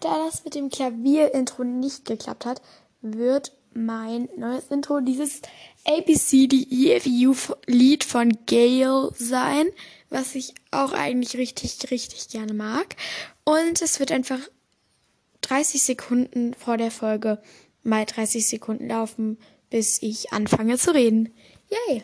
Da das mit dem Klavier-Intro nicht geklappt hat, wird mein neues Intro dieses ABCDEFU-Lied von Gail sein, was ich auch eigentlich richtig, richtig gerne mag. Und es wird einfach 30 Sekunden vor der Folge mal 30 Sekunden laufen, bis ich anfange zu reden. Yay!